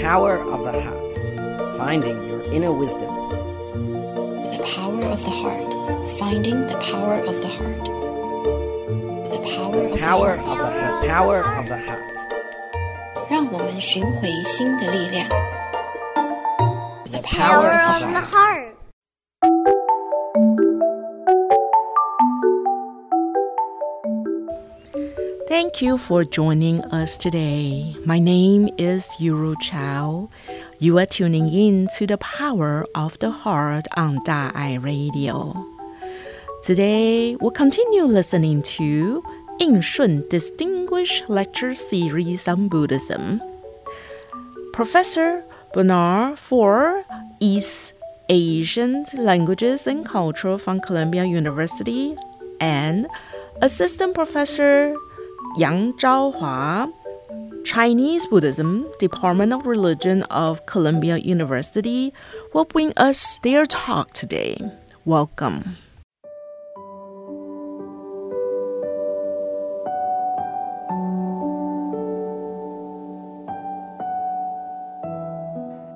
Power of the Heart Finding Your Inner Wisdom. The Power of the Heart Finding the Power of the Heart. The Power of Power the of Heart. the Heart. Power of the Heart. 让我们寻回心的力量。The Power Power of of the the Heart. Heart. Thank you for joining us today. My name is Yuru Chao. You are tuning in to the Power of the Heart on Da Ai Radio. Today, we'll continue listening to Yin Shun Distinguished Lecture Series on Buddhism. Professor Bernard Faure East Asian Languages and Culture from Columbia University and Assistant Professor Yang Zhaohua, Chinese Buddhism, Department of Religion of Columbia University, will bring us their talk today. Welcome.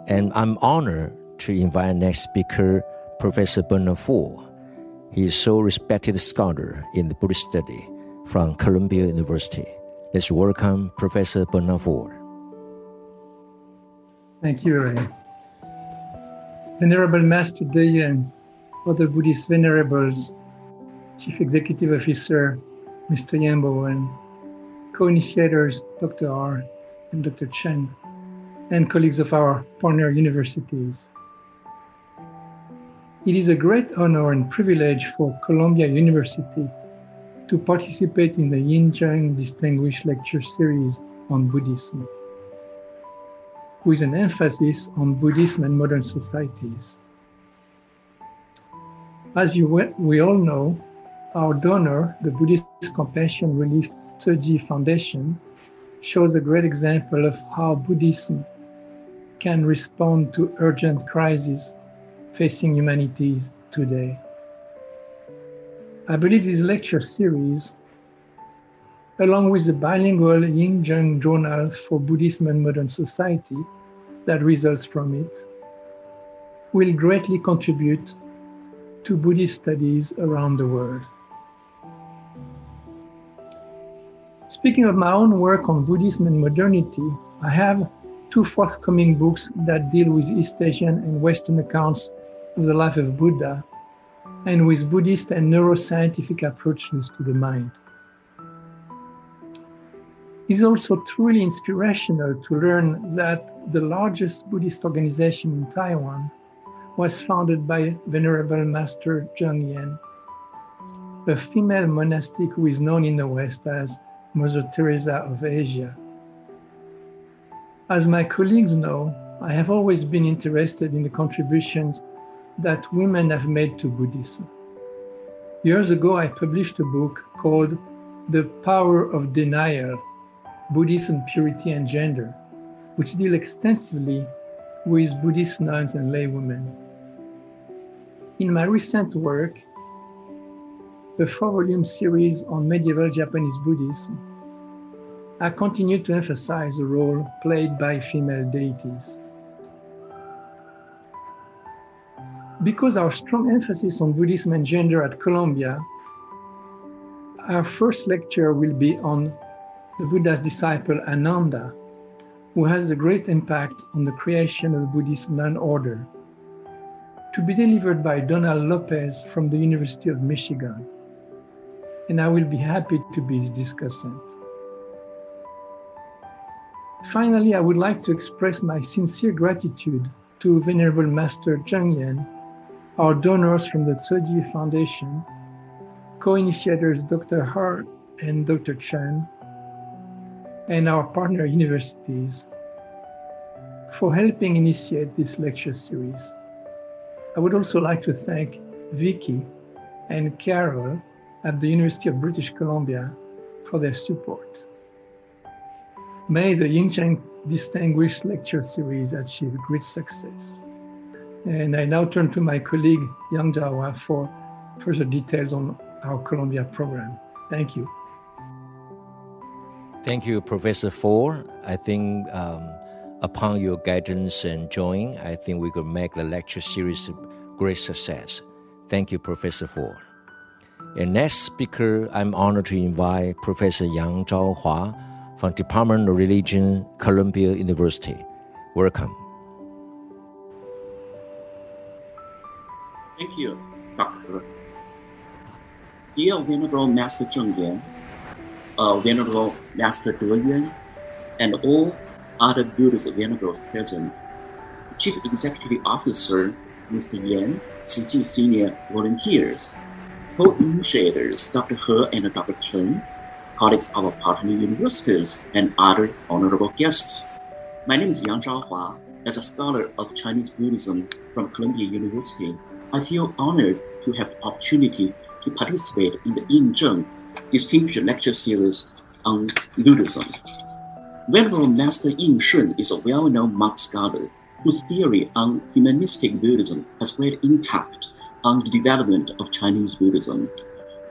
And I'm honored to invite next speaker, Professor Bernard Fu. He is so respected scholar in the Buddhist study from Columbia University. Let's welcome Professor Bernard Fu. Thank you, Ray. Venerable Master Dayan, other Buddhist venerables, Chief Executive Officer Mr. Yambo, and co-initiators Dr. R and Dr. Chen, and colleagues of our partner universities. It is a great honor and privilege for Columbia University to participate in the Yin Shun Distinguished Lecture Series on Buddhism with an emphasis on Buddhism and modern societies. As you we all know, our donor, the Buddhist Compassion Relief Tzu Chi Foundation, shows a great example of how Buddhism can respond to urgent crises facing humanities today. I believe this lecture series, along with the bilingual Yin Shun Journal for Buddhism and Modern Society that results from it, will greatly contribute to Buddhist studies around the world. Speaking of my own work on Buddhism and modernity, I have two forthcoming books that deal with East Asian and Western accounts of the life of Buddha and with Buddhist and neuroscientific approaches to the mind. It's also truly inspirational to learn that the largest Buddhist organization in Taiwan was founded by Venerable Master Zheng Yan, a female monastic who is known in the West as Mother Teresa of Asia. As my colleagues know, I have always been interested in the contributions that women have made to Buddhism. Years ago, I published a book called The Power of Denial Buddhism, Purity, and Gender, which deal extensively with Buddhist nuns and laywomen. In my recent work, the four volume series on medieval Japanese Buddhism, I continue to emphasize the role played by female deities. Because our strong emphasis on Buddhism and gender at Columbia, our first lecture will be on the Buddha's disciple Ananda, who has a great impact on the creation of the Buddhist nun order, to be delivered by Donald Lopez from the University of Michigan. And I will be happy to be his discussant. Finally, I would like to express my sincere gratitude to Venerable Master Zheng Yan, our donors from the Tzu Chi Foundation, co-initiators Dr. Hart and Dr. Chan, and our partner universities for helping initiate this lecture series. I would also like to thank Vicky and Carol at the University of British Columbia for their support. May the Yin Shun Distinguished Lecture Series achieve great success. And I now turn to my colleague Yang Zhaohua for further details on our Columbia program. Thank you. Thank you, Professor Faure. I think um, Upon your guidance and join, I think we could make the lecture series a great success. Thank you, Professor Fu. And next speaker, I'm honored to invite Professor Yang Zhaohua from Department of Religion, Columbia University. Welcome. Thank you, Dr. Dear Venerable Master Zheng Yan, uh, Venerable Master De Yuan, and all other Buddhist venerables present, Chief Executive Officer Mr. Yan, Senior volunteers, co-initiators Dr. He and Dr. Chen, colleagues of our partner universities, and other honorable guests. My name is Yang Zhaohua. As a scholar of Chinese Buddhism from Columbia University, I feel honored to have the opportunity to participate in the Yin Shun Distinguished Lecture Series on Buddhism. Venerable Master Yin Shun is a well-known monk scholar whose theory on humanistic Buddhism has great impact on the development of Chinese Buddhism.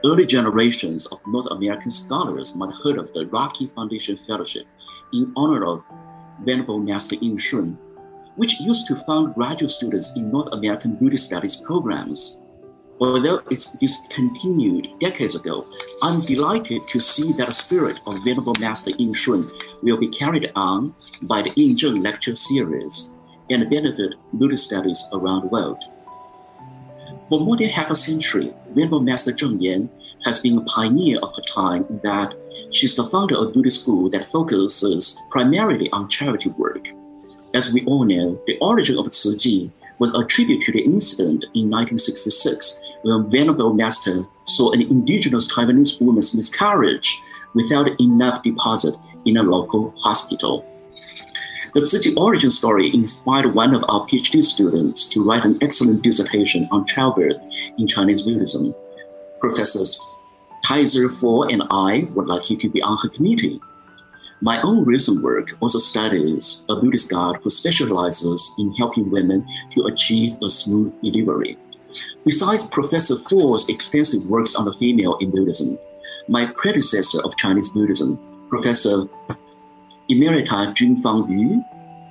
Early generations of North American scholars might have heard of the Rocky Foundation Fellowship in honor of Venerable Master Yin Shun, which used to fund graduate students in North American Buddhist studies programs. Although it's discontinued decades ago, I'm delighted to see that the spirit of Venerable Master Yin Shun will be carried on by the Yin Shun lecture series and benefit Buddhist studies around the world. For more than half a century, Venerable Master Zheng Yan has been a pioneer of her time in that she's the founder of a Buddhist school that focuses primarily on charity work. As we all know, the origin of Chi was attributed to the incident in 1966 when a Venerable Master saw an indigenous Taiwanese woman's miscarriage without enough deposit in a local hospital. The Chi origin story inspired one of our PhD students to write an excellent dissertation on childbirth in Chinese Buddhism. Professors Taizi Fu and I would like you to be on her committee. My own recent work also studies a Buddhist god who specializes in helping women to achieve a smooth delivery. Besides Professor Fu's extensive works on the female in Buddhism, my predecessor of Chinese Buddhism, Professor Emerita Junfang Yu,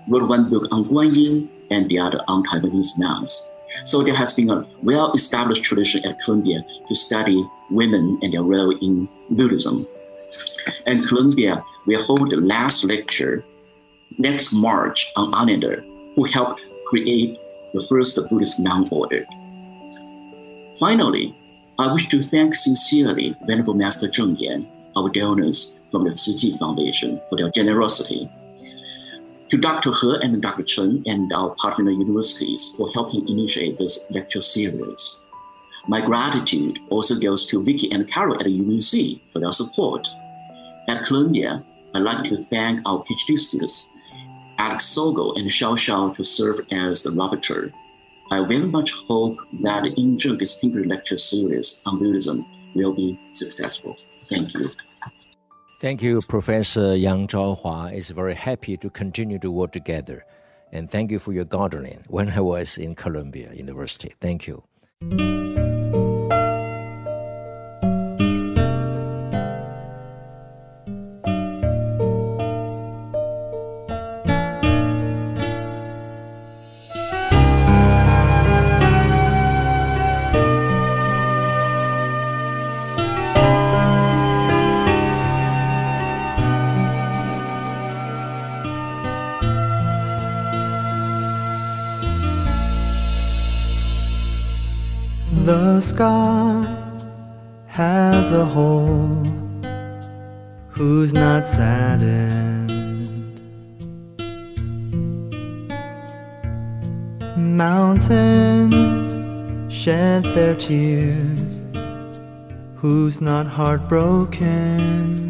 wrote one book on Guanyin and the other on Taiwanese mounts. So there has been a well-established tradition at Columbia to study women and their role in Buddhism. And Columbia will hold the last lecture next March on Ananda, who helped create the first Buddhist monk order. Finally, I wish to thank sincerely Venerable Master Zheng Yan, our donors from the Chi Foundation, for their generosity. To Dr. He and Dr. Chen and our partner universities for helping initiate this lecture series. My gratitude also goes to Vicky and Carol at UBC for their support. At Columbia, I'd like to thank our PhD students, Alex Sogo and Xiao Xiao, to serve as the rapporteur. I very much hope that the Zheng Distinguished Lecture Series on Buddhism will be successful. Thank you. Thank you, Professor Yang Zhaohua. It's very happy to continue to work together. And thank you for your gardening when I was in Columbia University. Thank you. Sky has a hole who's not saddened. Mountains shed their tears who's not heartbroken.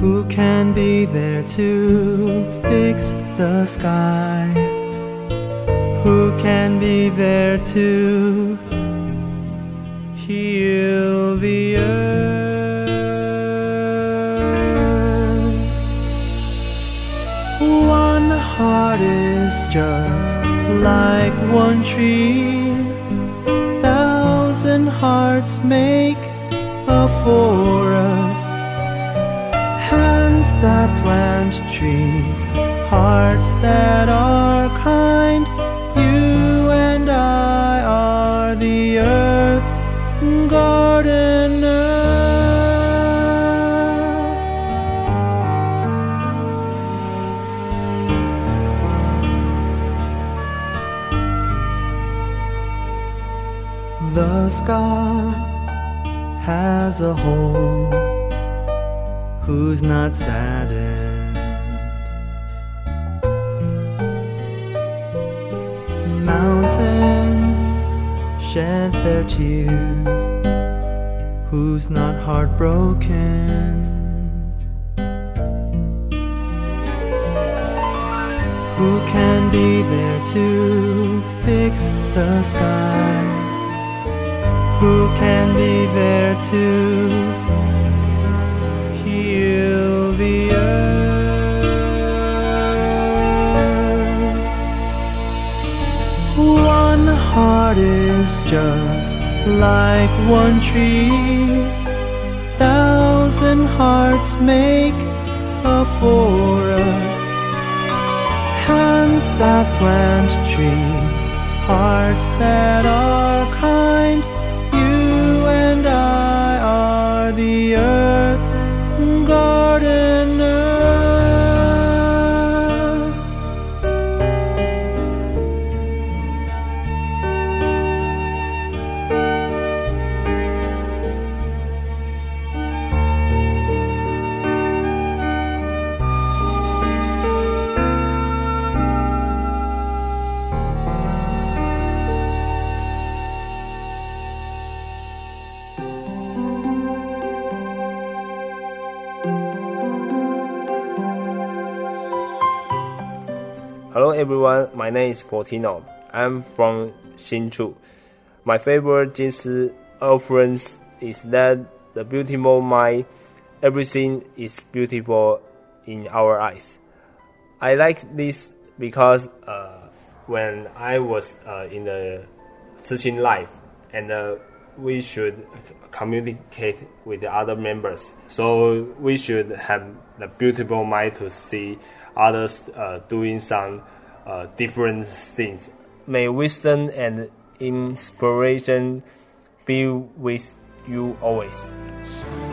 Who can be there to fix the sky? Who can be there to heal the earth? One heart is just like one tree. Thousand hearts make a forest. Hands that plant trees, hearts that are a hole who's not saddened. Mountains shed their tears, who's not heartbroken. Who can be there to fix the sky? Who can be there to heal the earth? One heart is just like one tree. Thousand hearts make a forest. Hands that plant trees, hearts that are everyone, my name is Portino. I'm from Hsinchu. My favorite Jinsi reference is that the beautiful mind, everything is beautiful in our eyes. I like this because uh, when I was uh, in the teaching life and uh, we should communicate with the other members. So we should have the beautiful mind to see others uh, doing some uh, different things. May wisdom and inspiration be with you always.《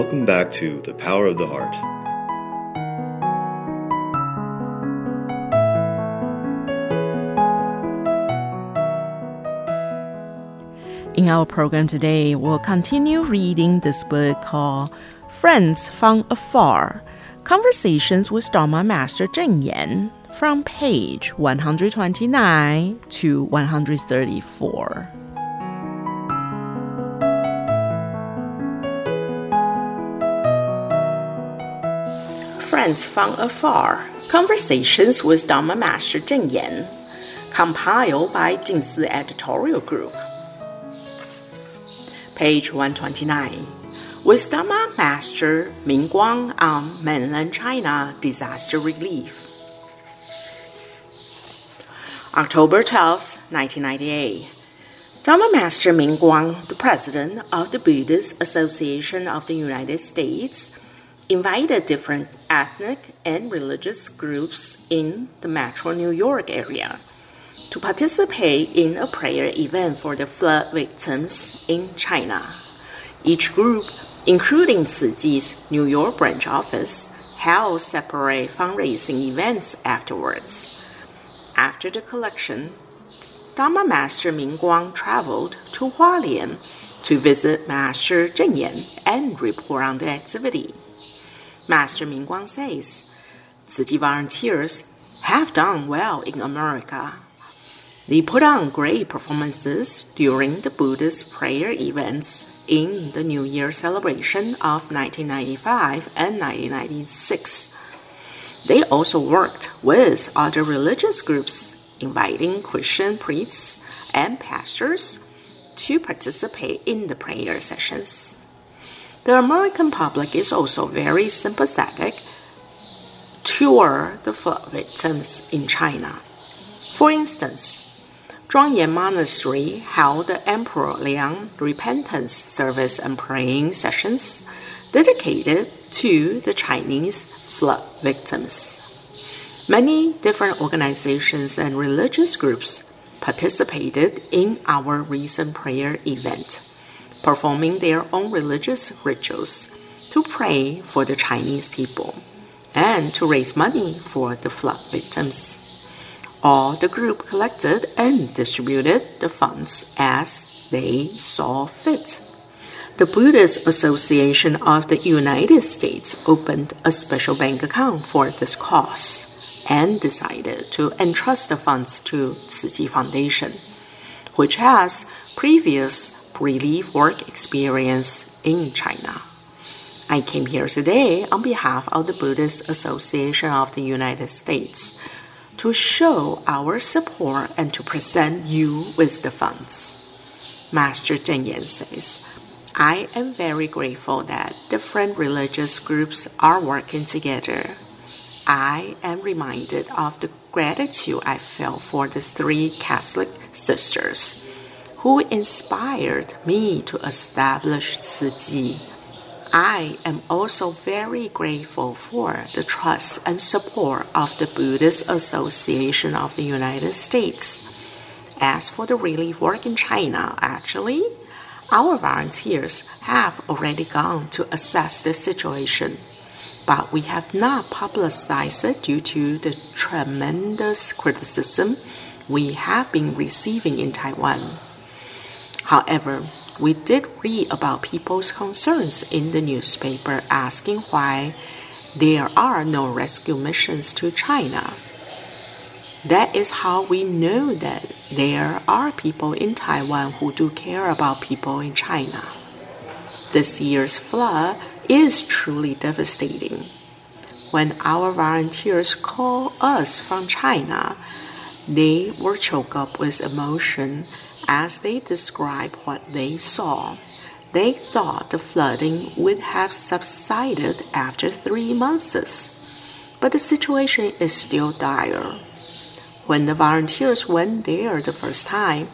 Welcome back to The Power of the Heart. In our program today, we'll continue reading this book called Friends from Afar Conversations with Dharma Master Zheng Yan from page 129 to 134. Friends from Afar Conversations with Dharma Master Zheng Yan, compiled by Jingsi Editorial Group. Page 129. With Dharma Master Ming Guang on mainland China disaster relief. October 12, 1998. Dharma Master Ming Guang, the president of the Buddhist Association of the United States, invited different ethnic and religious groups in the metro New York area to participate in a prayer event for the flood victims in China. Each group, including Chi's New York branch office, held separate fundraising events afterwards. After the collection, Dharma Master Ming Guang traveled to Hualien to visit Master Zheng Yan and report on the activity. Master Ming Guang says, Chi volunteers have done well in America. They put on great performances during the Buddhist prayer events in the New Year celebration of 1995 and 1996. They also worked with other religious groups, inviting Christian priests and pastors to participate in the prayer sessions. The American public is also very sympathetic toward the flood victims in China. For instance, Zhuangyan Monastery held the Emperor Liang repentance service and praying sessions dedicated to the Chinese flood victims. Many different organizations and religious groups participated in our recent prayer event, performing their own religious rituals to pray for the Chinese people and to raise money for the flood victims. All the group collected and distributed the funds as they saw fit. The Buddhist Association of the United States opened a special bank account for this cause and decided to entrust the funds to Chi Foundation, which has previous relief work experience in China. I came here today on behalf of the Buddhist Association of the United States to show our support and to present you with the funds. Master Cheng Yen says, I am very grateful that different religious groups are working together. I am reminded of the gratitude I felt for the three Catholic sisters who inspired me to establish Tzu I am also very grateful for the trust and support of the Buddhist Association of the United States. As for the relief work in China, actually, our volunteers have already gone to assess the situation, but we have not publicized it due to the tremendous criticism we have been receiving in Taiwan. However, we did read about people's concerns in the newspaper asking why there are no rescue missions to China. That is how we know that there are people in Taiwan who do care about people in China. This year's flood is truly devastating. When our volunteers call us from China, they were choked up with emotion as they described what they saw. They thought the flooding would have subsided after three months, but the situation is still dire. When the volunteers went there the first time,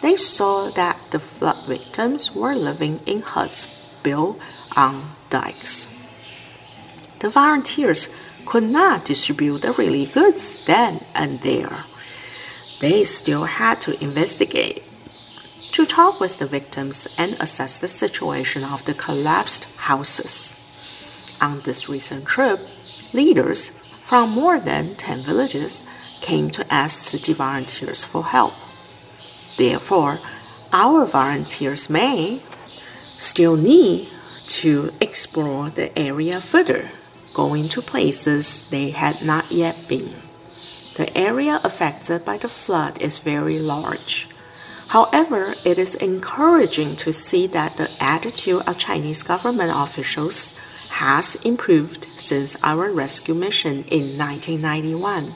they saw that the flood victims were living in huts built on dikes. The volunteers could not distribute the relief goods then and there. They still had to investigate to talk with the victims and assess the situation of the collapsed houses. On this recent trip, leaders from more than 10 villages came to ask city volunteers for help. Therefore, our volunteers may still need to explore the area further, going to places they had not yet been. The area affected by the flood is very large. However, it is encouraging to see that the attitude of Chinese government officials has improved since our rescue mission in 1991.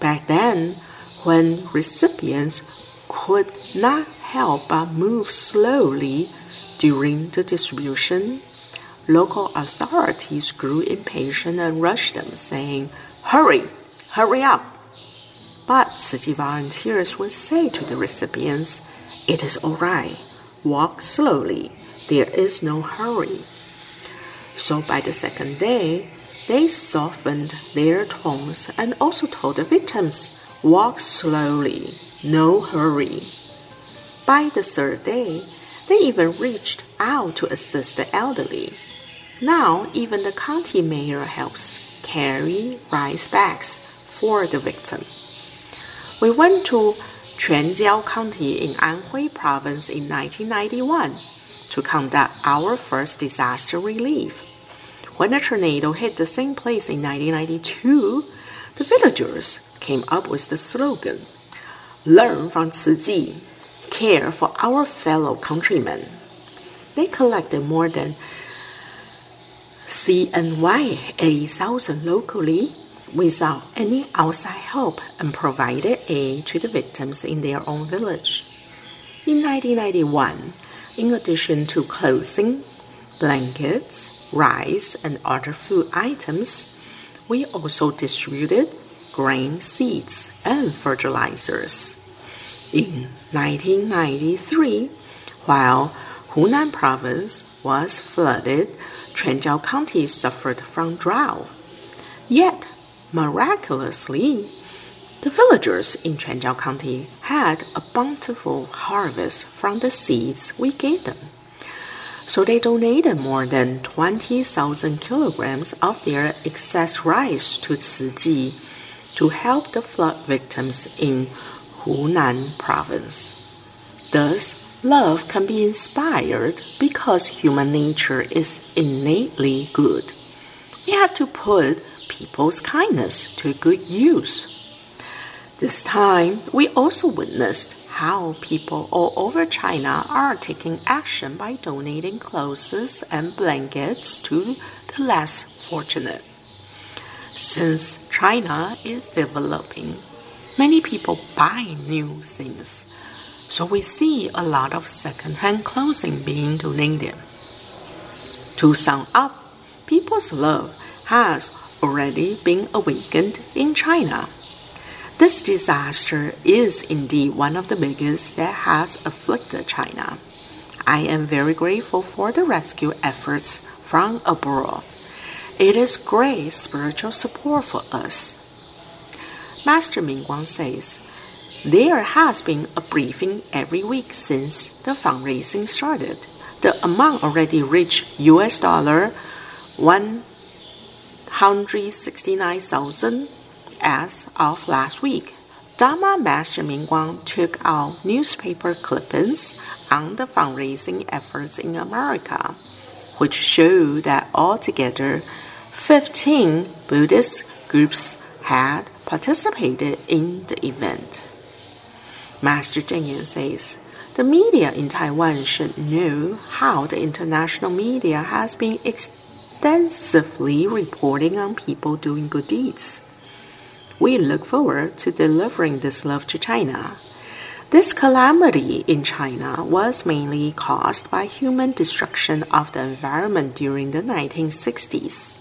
Back then, when recipients could not help but move slowly during the distribution, local authorities grew impatient and rushed them, saying, Hurry, hurry up! But Chi volunteers would say to the recipients, It is all right. Walk slowly. There is no hurry. So by the second day, they softened their tones and also told the victims, Walk slowly. No hurry. By the third day, they even reached out to assist the elderly. Now, even the county mayor helps carry rice bags for the victim. We went to Quanjiao County in Anhui Province in 1991 to conduct our first disaster relief. When a tornado hit the same place in 1992, the villagers came up with the slogan Learn from Chi, care for our fellow countrymen. They collected more than CNY 8,000 locally without any outside help and provided aid to the victims in their own village. In 1991, in addition to clothing, blankets, rice, and other food items, we also distributed grain seeds and fertilizers. In 1993, while Hunan province was flooded, Quanjiao County suffered from drought. Miraculously, the villagers in Quanjiao County had a bountiful harvest from the seeds we gave them. So they donated more than 20,000 kilograms of their excess rice to Chi to help the flood victims in Hunan province. Thus, love can be inspired because human nature is innately good. We have to put people's kindness to good use. This time, we also witnessed how people all over China are taking action by donating clothes and blankets to the less fortunate. Since China is developing, many people buy new things, so we see a lot of second-hand clothing being donated. To sum up, people's love has already been awakened in China. This disaster is indeed one of the biggest that has afflicted China. I am very grateful for the rescue efforts from abroad. It is great spiritual support for us. Master Ming Mingguang says, there has been a briefing every week since the fundraising started. The amount already reached US dollar 169,000 as of last week, Dharma Master Mingguang took out newspaper clippings on the fundraising efforts in America, which show that altogether 15 Buddhist groups had participated in the event. Master Cheng Yen says, the media in Taiwan should know how the international media has been extensively reporting on people doing good deeds. We look forward to delivering this love to China. This calamity in China was mainly caused by human destruction of the environment during the 1960s.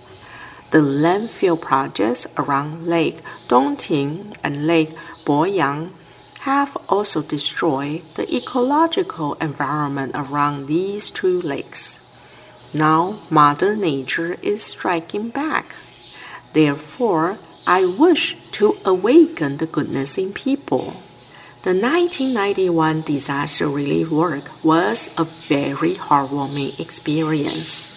The landfill projects around Lake Dongting and Lake Poyang have also destroyed the ecological environment around these two lakes. Now, Mother Nature is striking back. Therefore, I wish to awaken the goodness in people. The 1991 disaster relief work was a very heartwarming experience.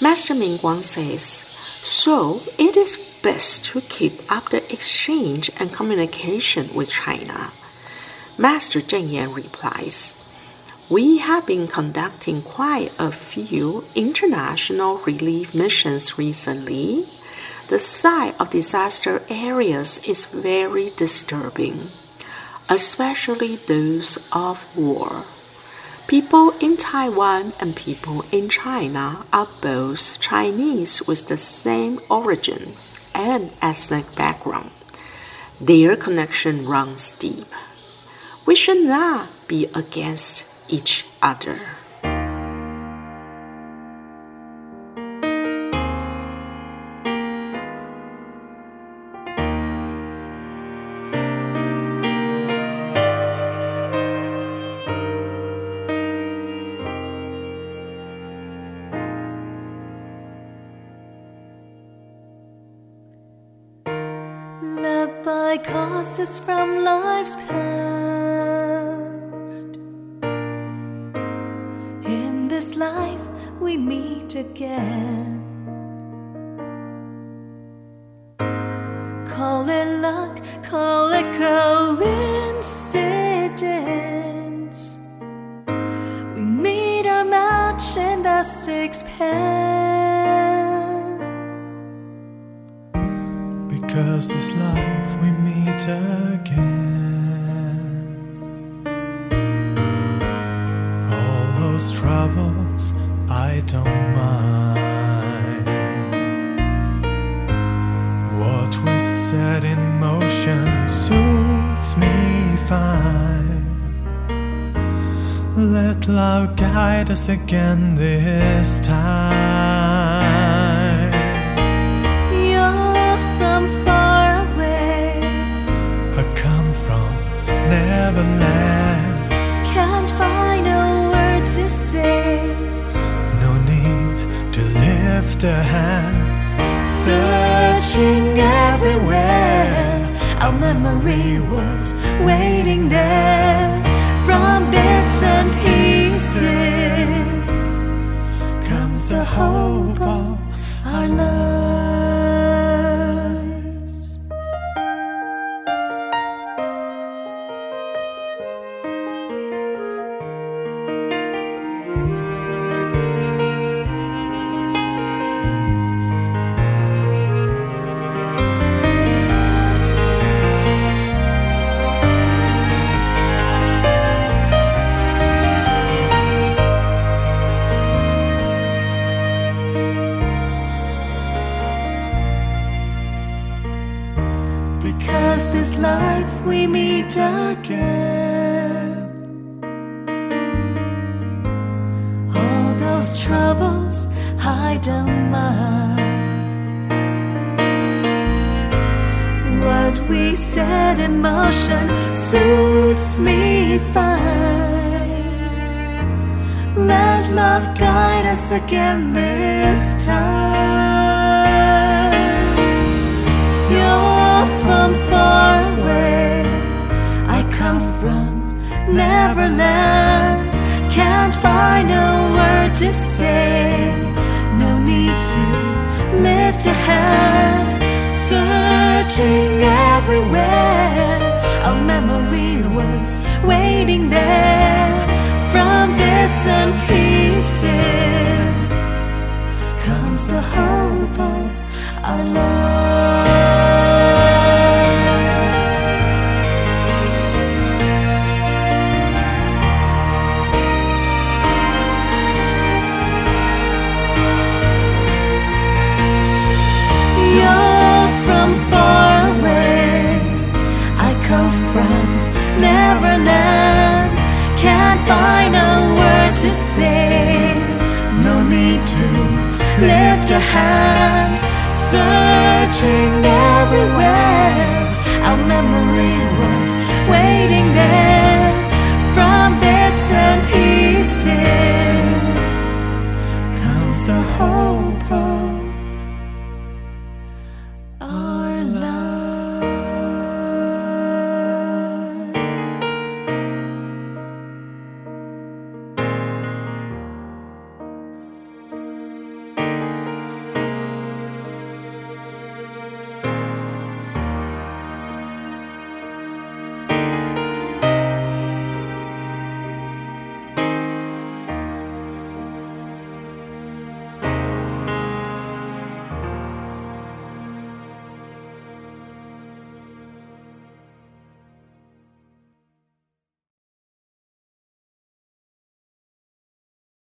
Master Ming Mingguang says, so it is best to keep up the exchange and communication with China. Master Cheng Yan replies, we have been conducting quite a few international relief missions recently the sight of disaster areas is very disturbing, especially those of war. People in Taiwan and people in China are both Chinese with the same origin and ethnic background. Their connection runs deep. We should not be against each other. by causes from life's past. Again. Let love guide us again this time. You're from far away. I come from Neverland. Can't find a word to say. No need to lift a hand. Searching everywhere, our memory was waiting there from bits and pieces. Comes the hope of our lives. Suits me fine. Let love guide us again this time. You're from far away. I come from Neverland. Can't find a word to say. No need to lift a hand. Searching was waiting there from bits and pieces. Comes the hope of our lives. Say. No need to lift a hand. Searching everywhere.